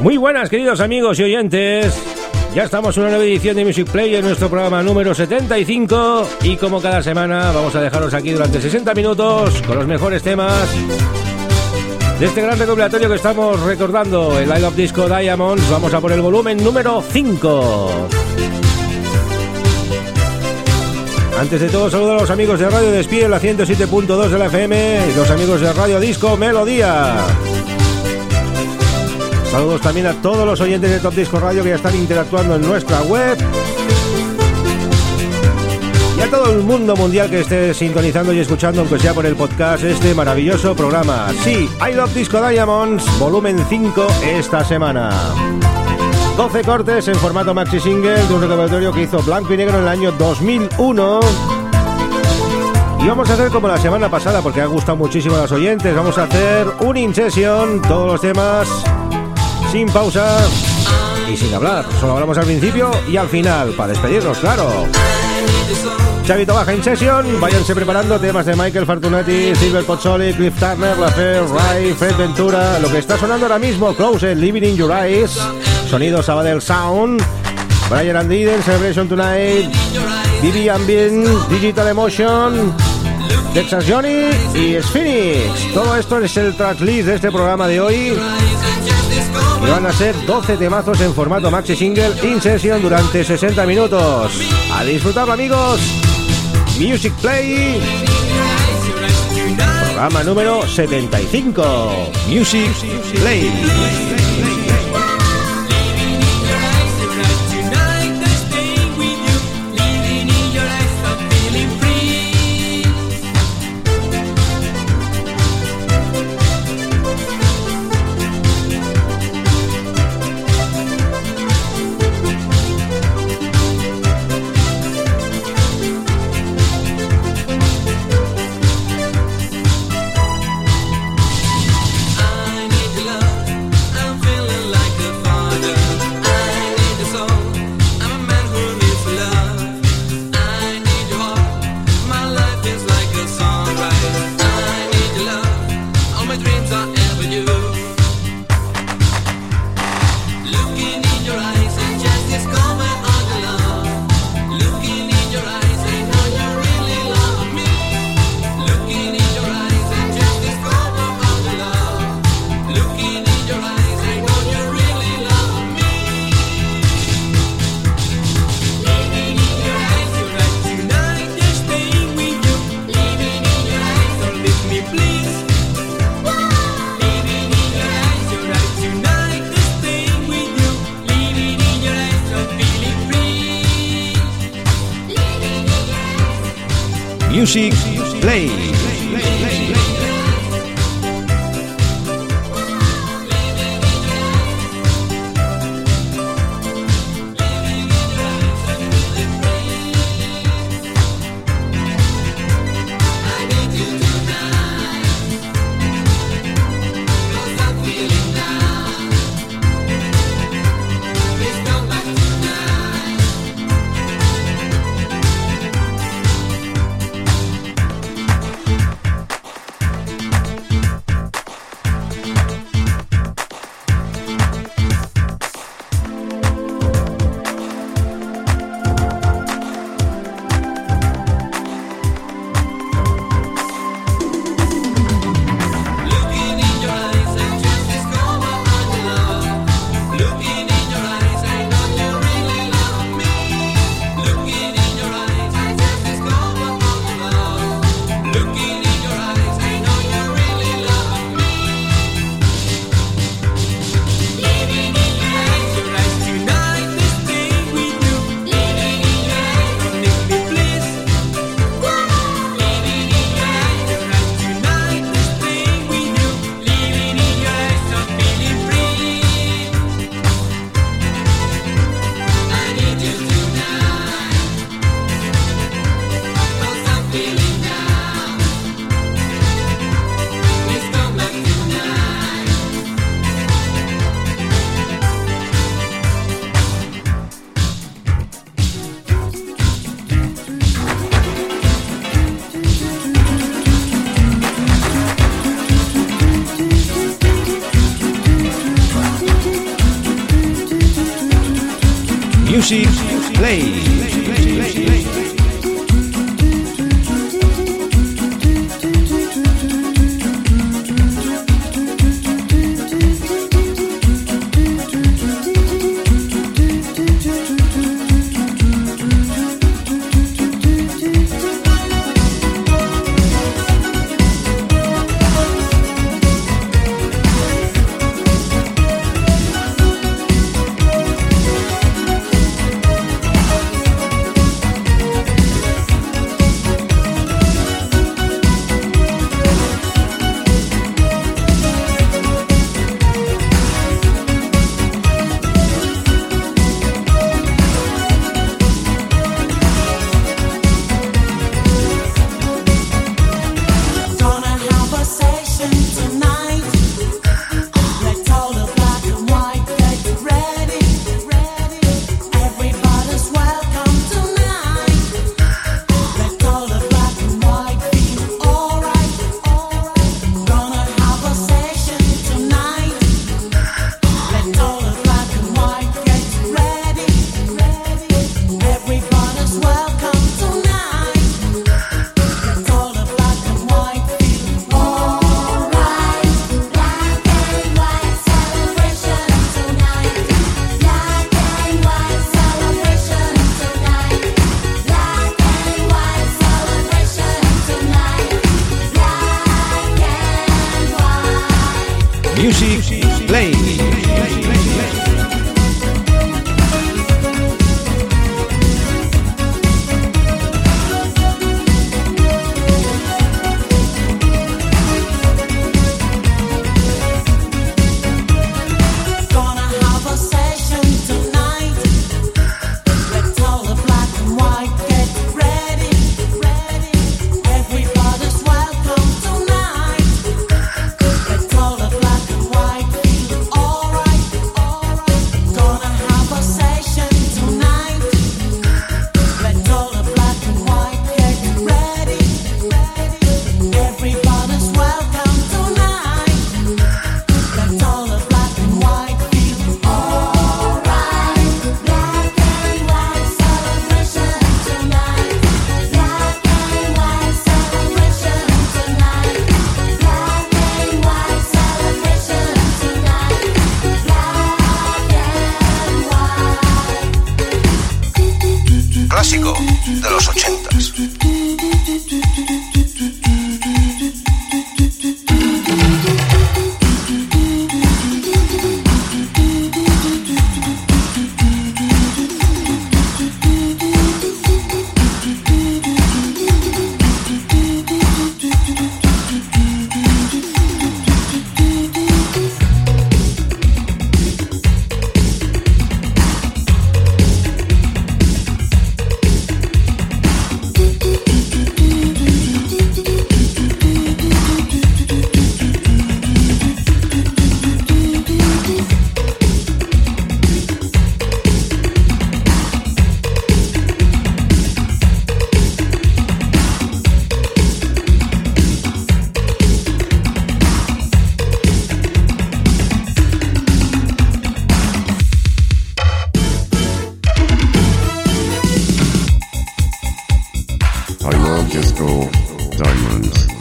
Muy buenas, queridos amigos y oyentes. Ya estamos en una nueva edición de Music Play en nuestro programa número 75 y como cada semana vamos a dejaros aquí durante 60 minutos con los mejores temas de este gran recopilatorio que estamos recordando, el Live of Disco Diamonds. Vamos a por el volumen número 5. Antes de todo, saludo a los amigos de Radio Despide, la 107.2 de la FM y los amigos de Radio Disco Melodía. Saludos también a todos los oyentes de Top Disco Radio que ya están interactuando en nuestra web. Y a todo el mundo mundial que esté sintonizando y escuchando, aunque sea por el podcast, este maravilloso programa. Sí, I Love Disco Diamonds, volumen 5 esta semana. 12 cortes en formato maxi single de un recopilatorio que hizo Blanco y Negro en el año 2001. Y vamos a hacer como la semana pasada, porque ha gustado muchísimo a los oyentes. Vamos a hacer un in session, todos los temas sin pausa y sin hablar. Solo hablamos al principio y al final, para despedirnos, claro. Chavito baja in session, váyanse preparando temas de Michael Fortunati, Silver Pozzoli, Cliff Turner, Lafer, Ray, Fred Ventura, lo que está sonando ahora mismo, Close, Living in Your Eyes, Sonido Sabadell Sound, Brian and Eden, Celebration Tonight, BB Ambient, Digital Emotion, Texas Johnny y Sphinx. Todo esto es el tracklist de este programa de hoy. Y van a ser 12 temazos en formato maxi single in session durante 60 minutos. A disfrutarlo amigos. Music Play. Programa número 75. Music Play. Music Play. Disco Diamonds.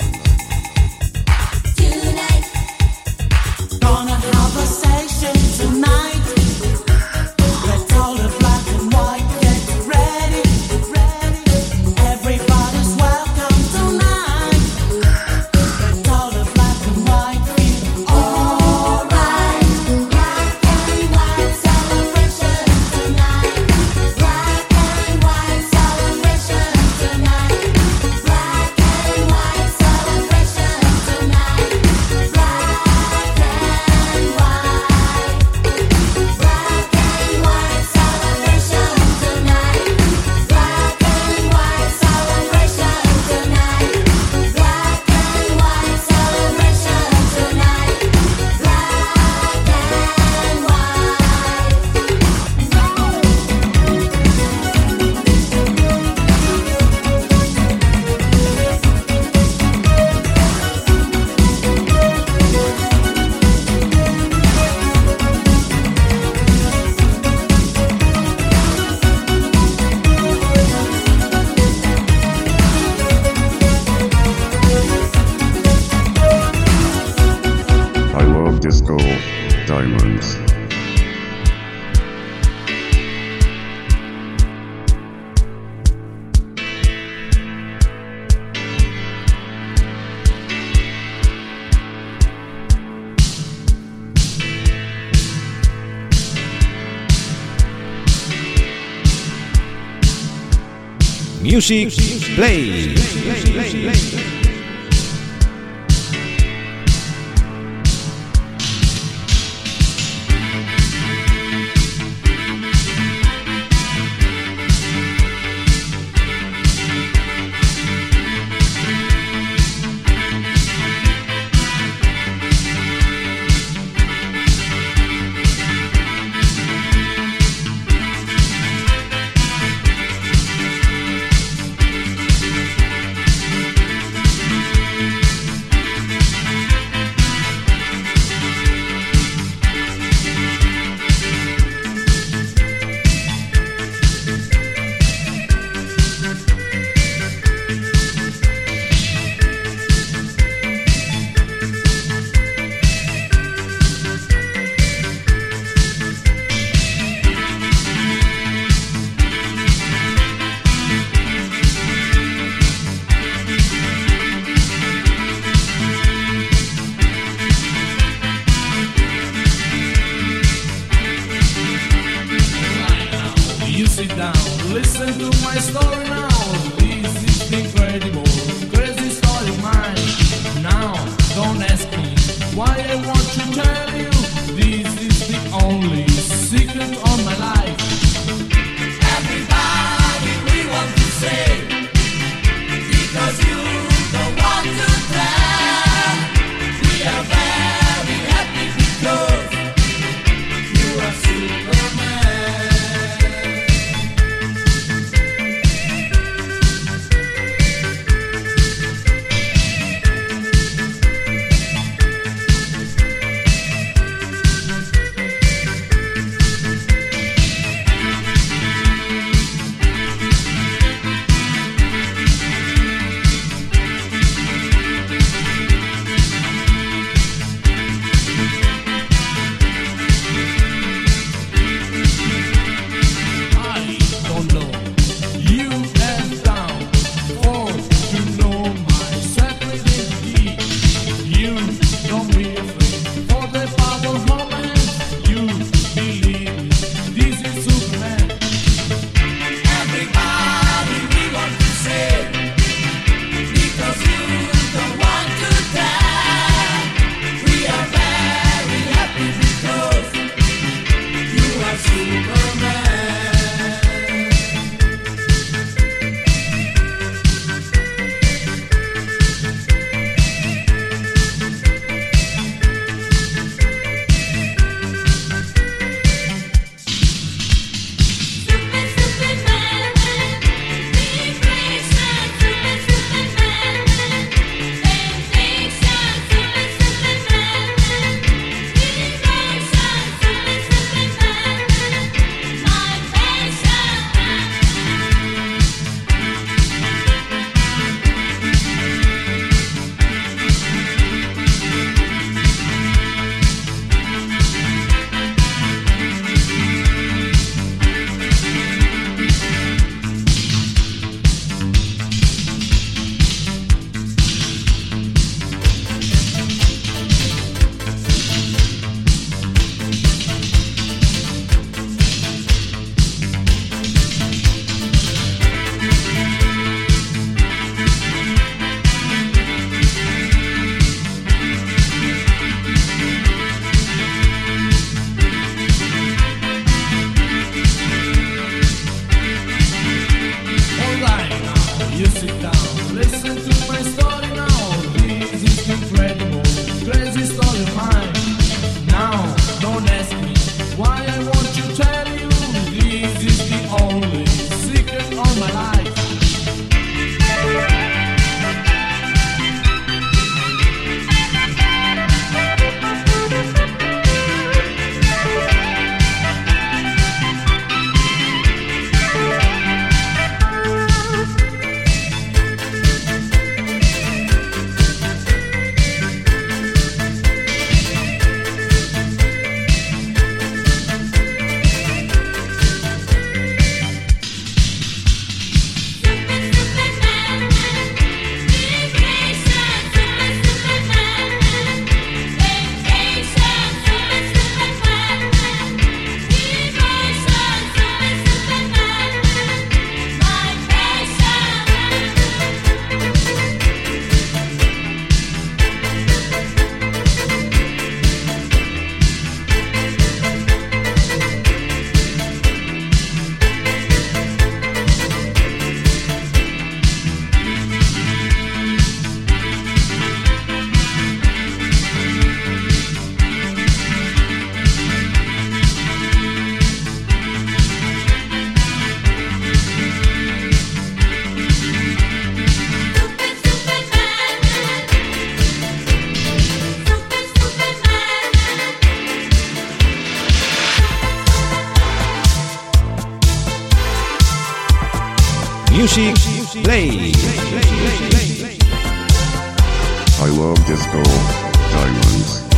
Music Play. Music Play. I love disco diamonds.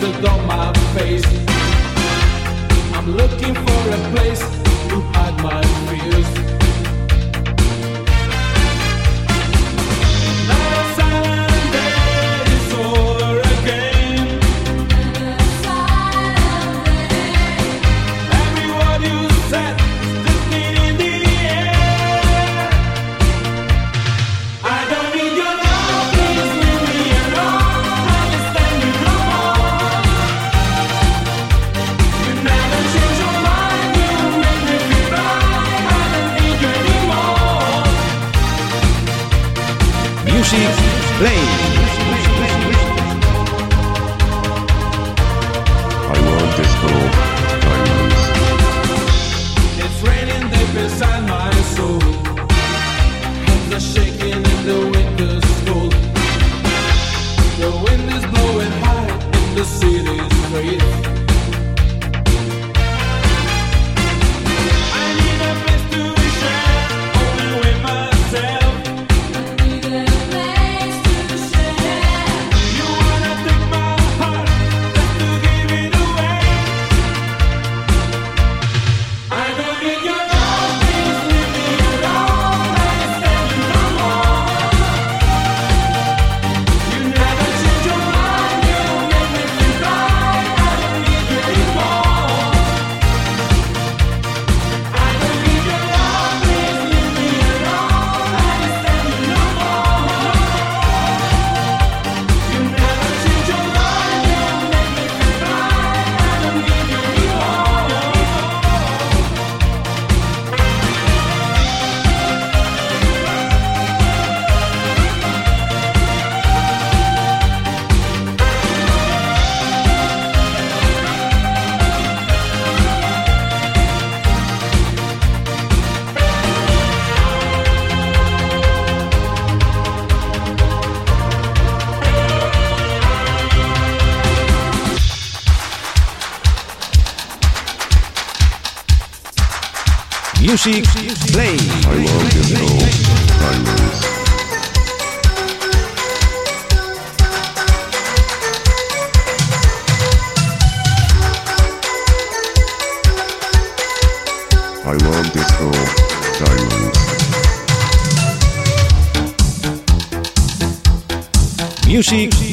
wrinkled on my face. I'm looking for a place to hide my fears. music, play. I love you so. I love you. I. Music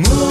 Move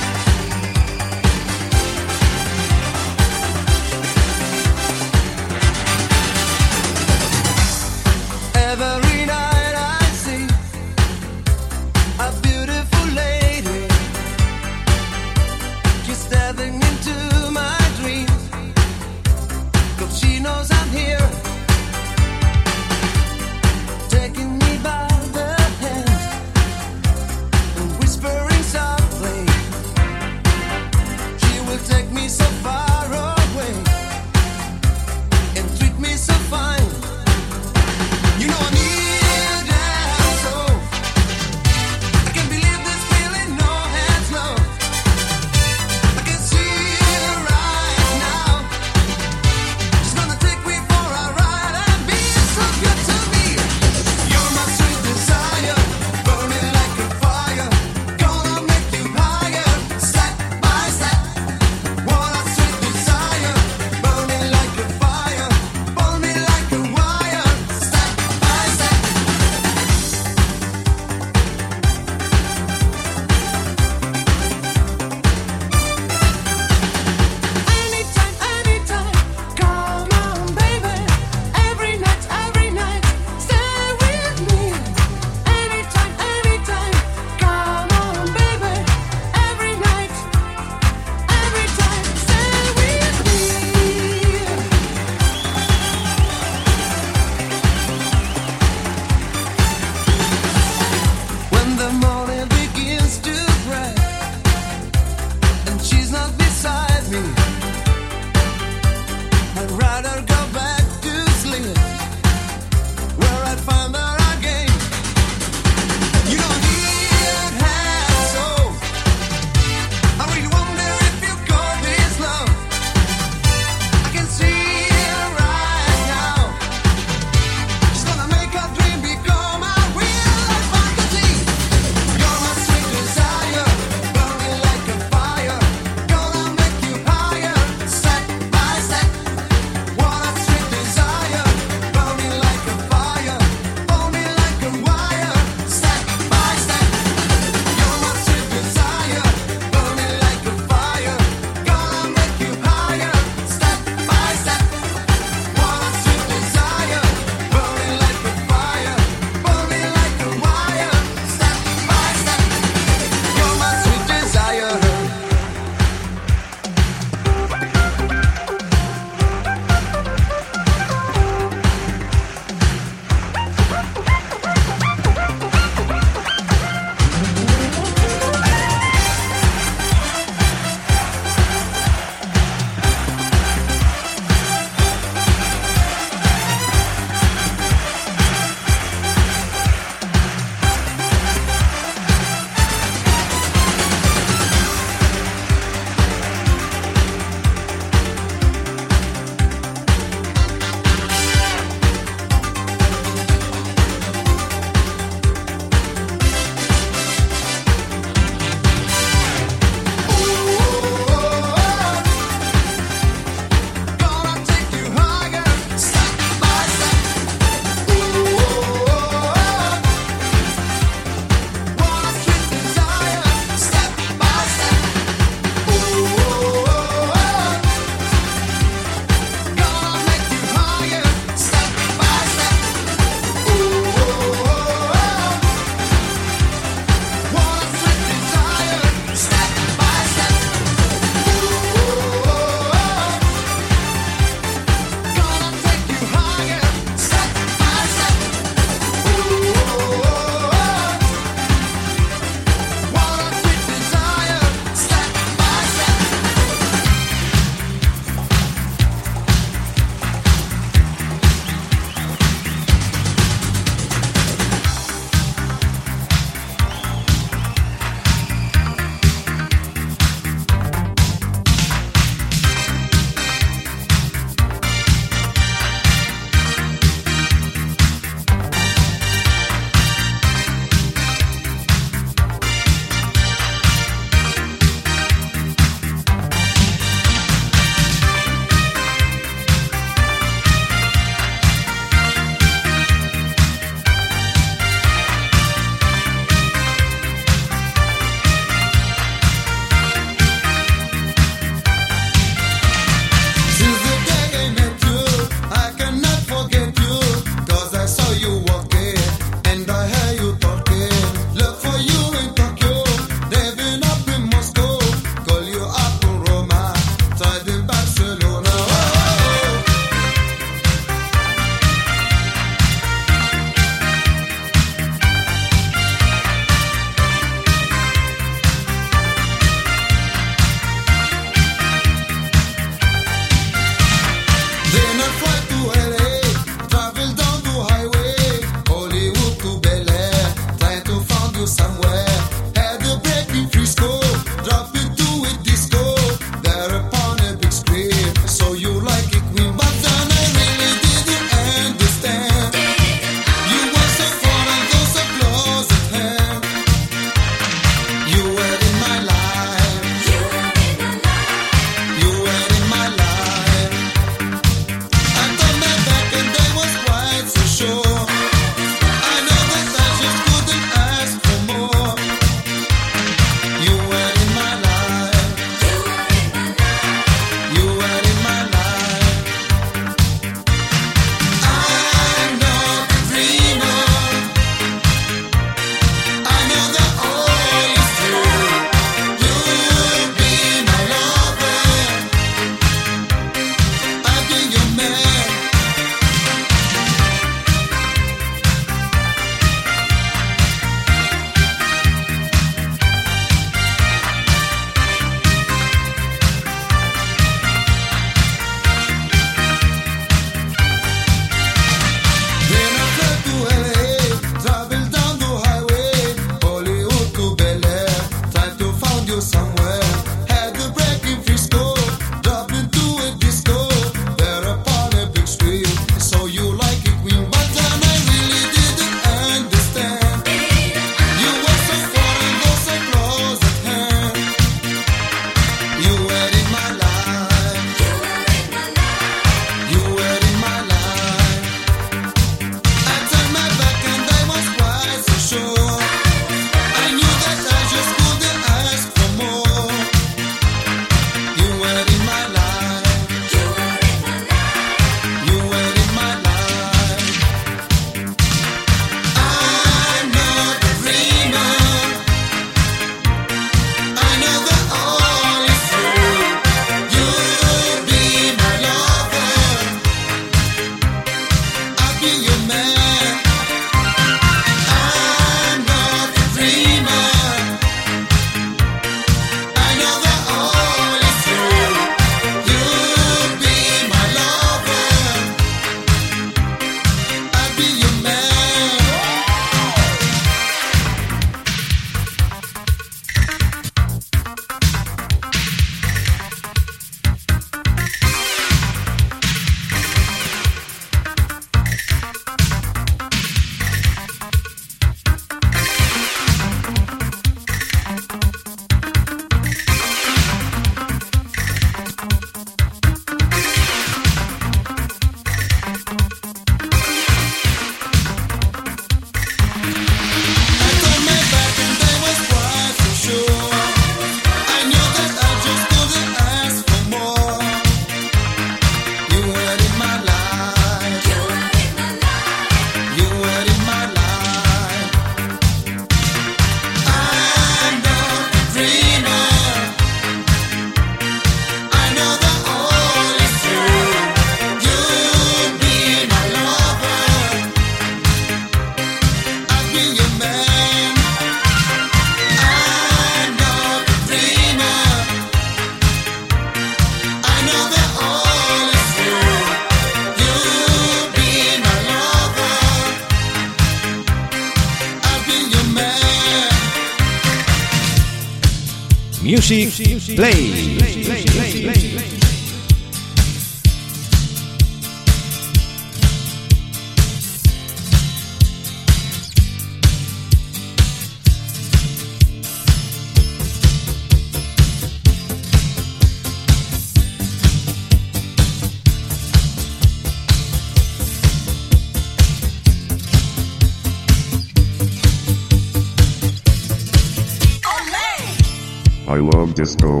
I love disco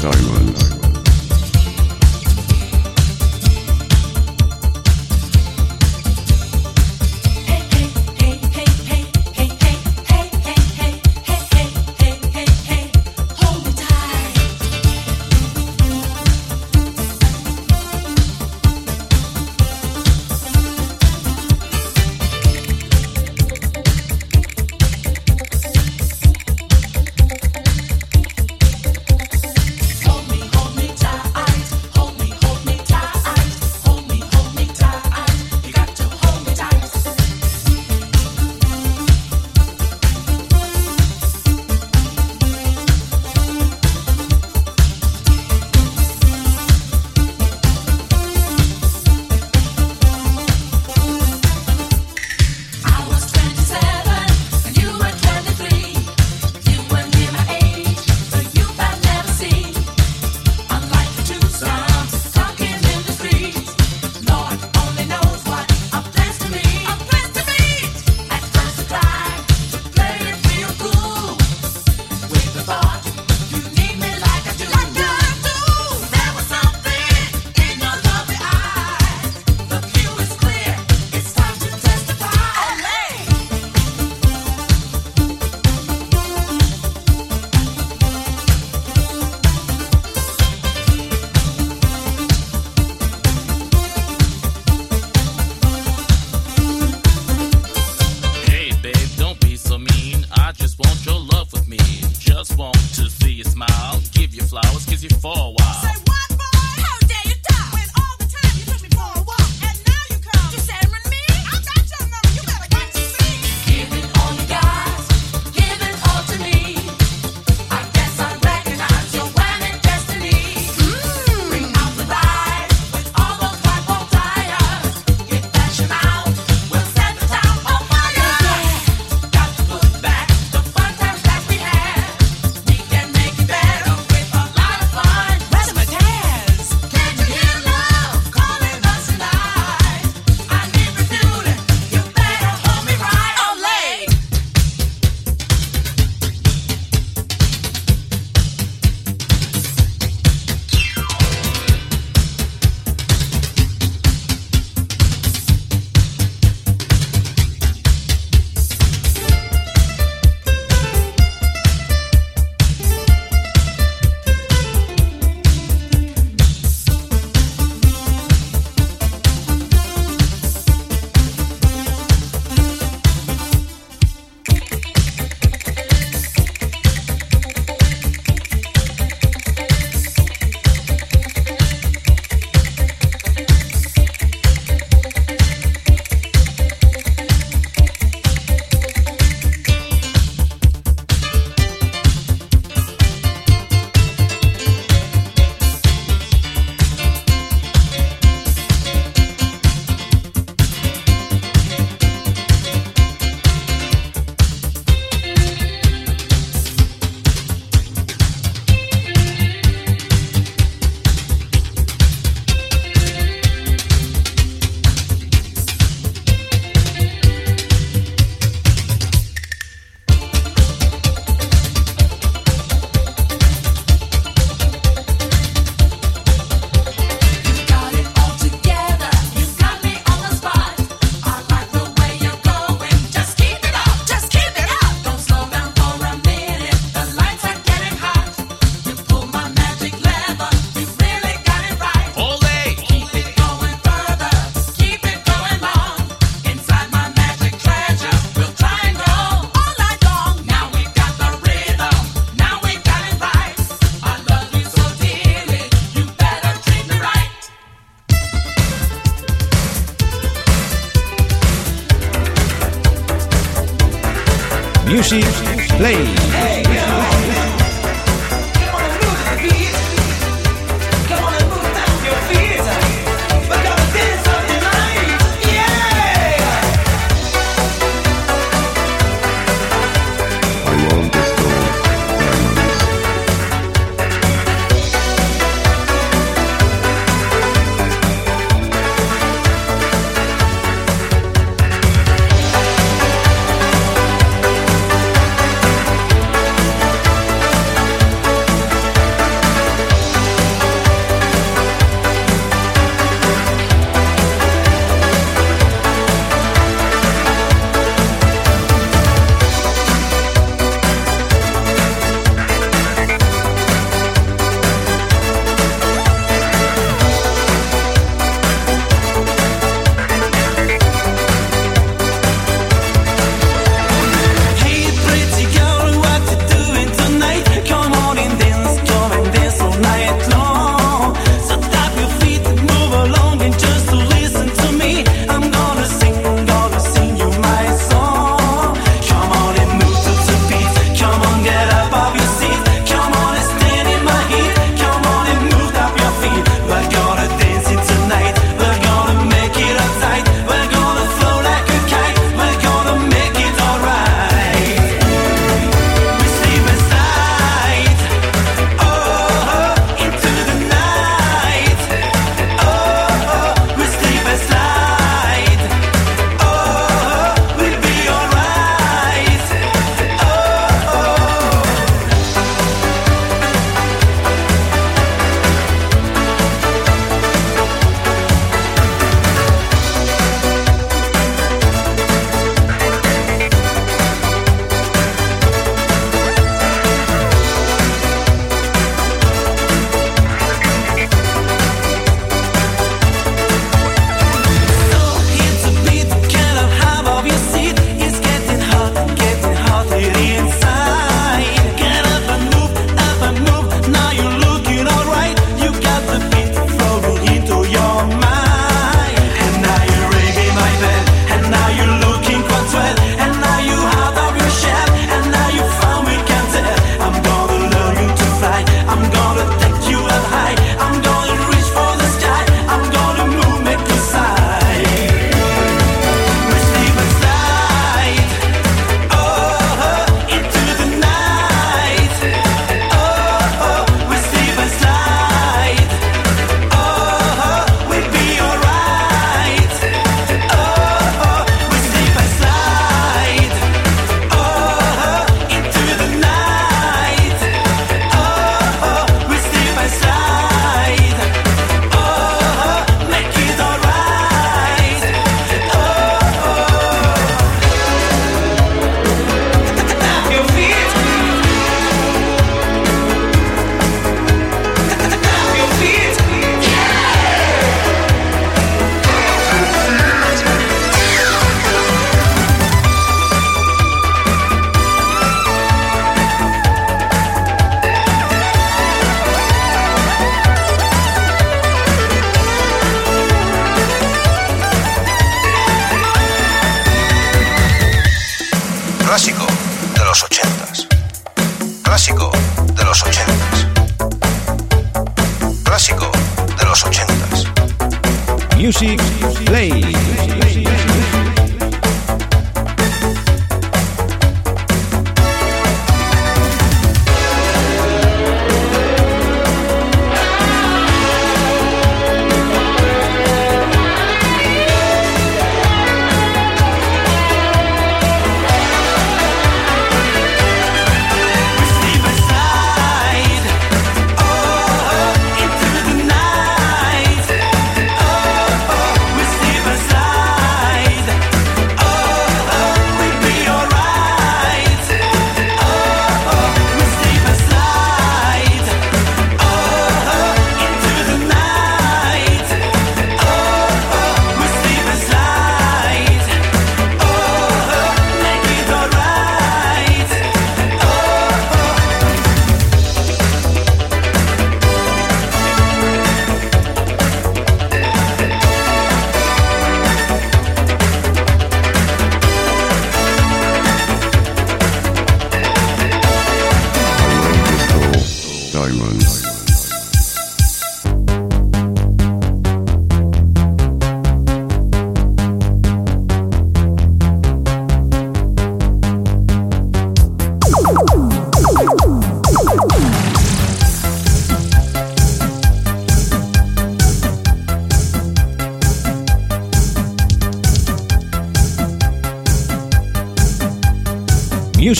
diamonds.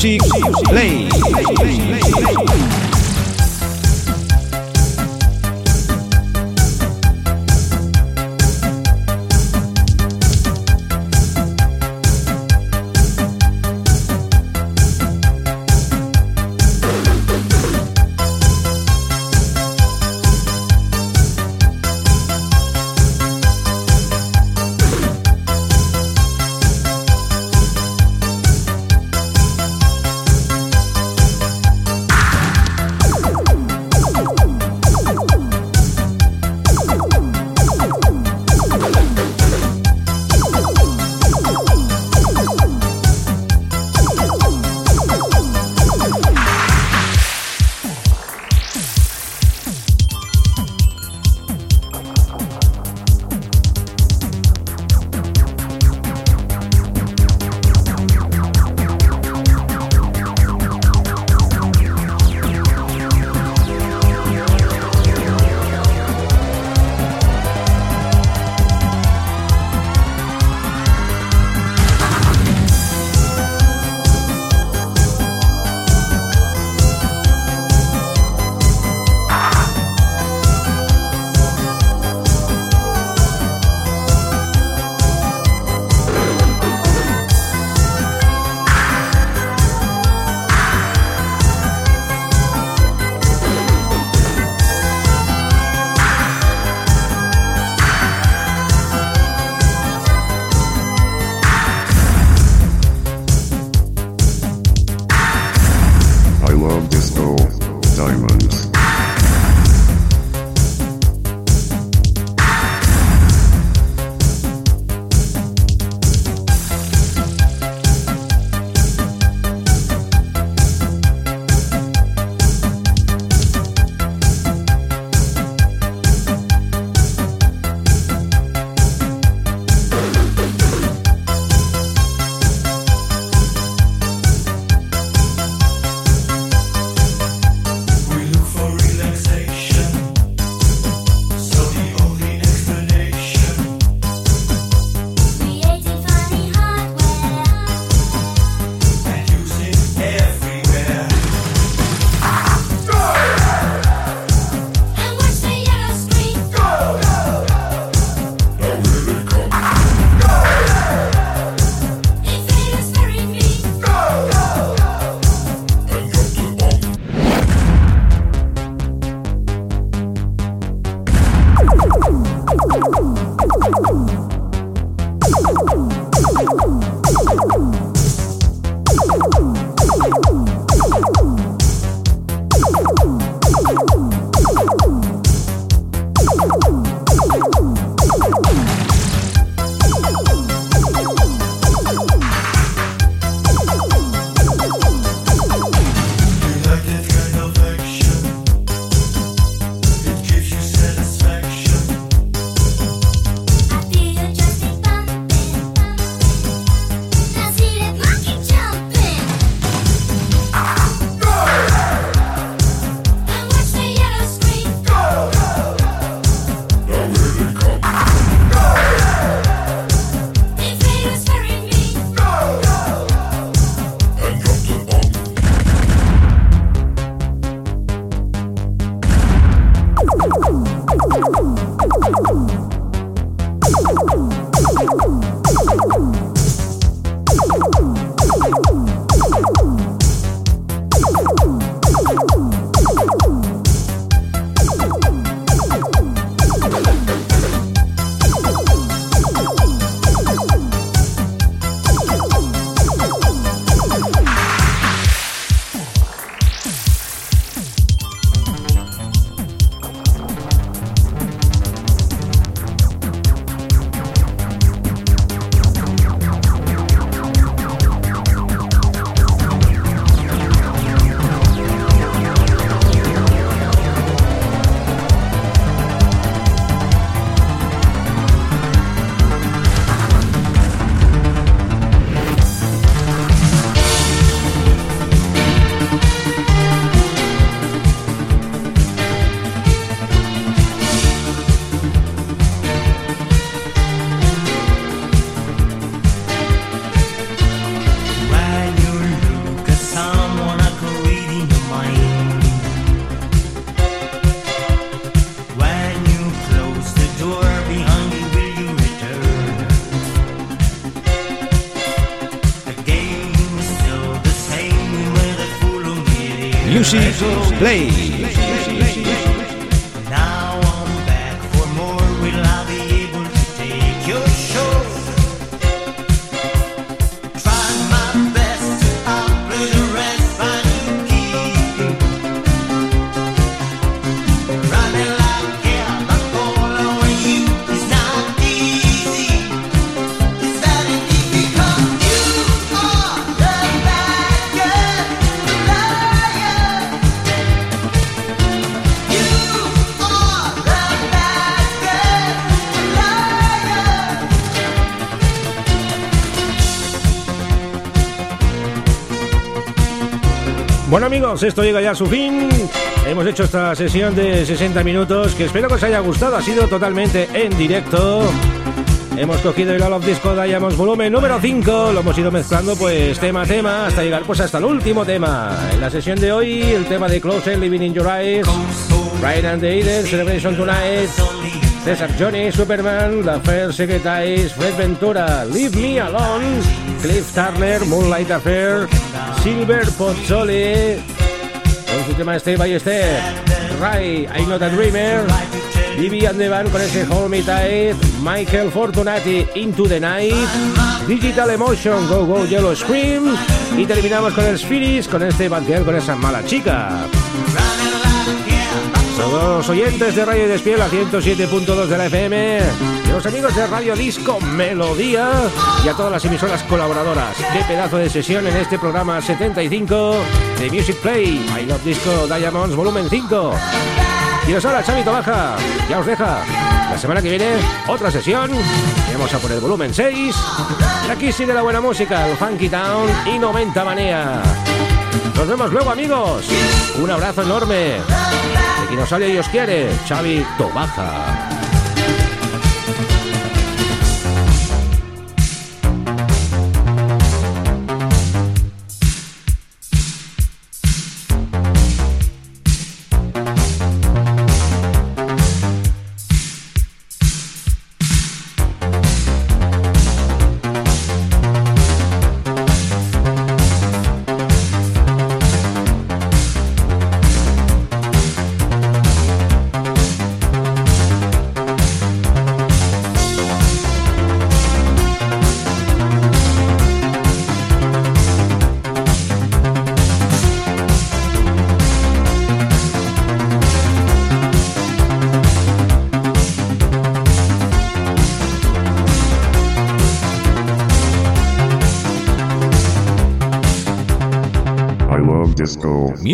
Music Play. Play. Amigos, esto llega ya a su fin. Hemos hecho esta sesión de 60 minutos que espero que os haya gustado. Ha sido totalmente en directo. Hemos cogido el All of Disco Diamonds volumen número 5. Lo hemos ido mezclando pues tema a tema hasta llegar pues hasta el último tema. En la sesión de hoy el tema de Closer, Living in Your Eyes, Ryan and the Eden, Celebration Tonight, César Johnny, Superman, La Fair Secretaries, Fred Ventura, Leave Me Alone, Cliff Turner, Moonlight Affair, Silver Pozzoli, su tema Stay by Ray, I'm Not a Dreamer, Vivi and the Band con ese Hold Me Tight, Michael Fortunati, Into the Night, Digital Emotion, Go Go Yellow Scream, y terminamos con el Spirits, con este Bantier, con esa mala chica. Todos los oyentes de Radio Despiel a 107.2 de la FM, y los amigos de Radio Disco Melodía y a todas las emisoras colaboradoras. Qué pedazo de sesión en este programa 75 de Music Play, I Love Disco Diamonds Volumen 5. Y nos habla Xavi Baja, ya os deja. La semana que viene, otra sesión. Y vamos a por volumen 6. Y aquí sigue la buena música, el Funky Town y 90 Manía. Nos vemos luego, amigos. Un abrazo enorme. Quien nos sale y os quiere, Xavi Tobaja.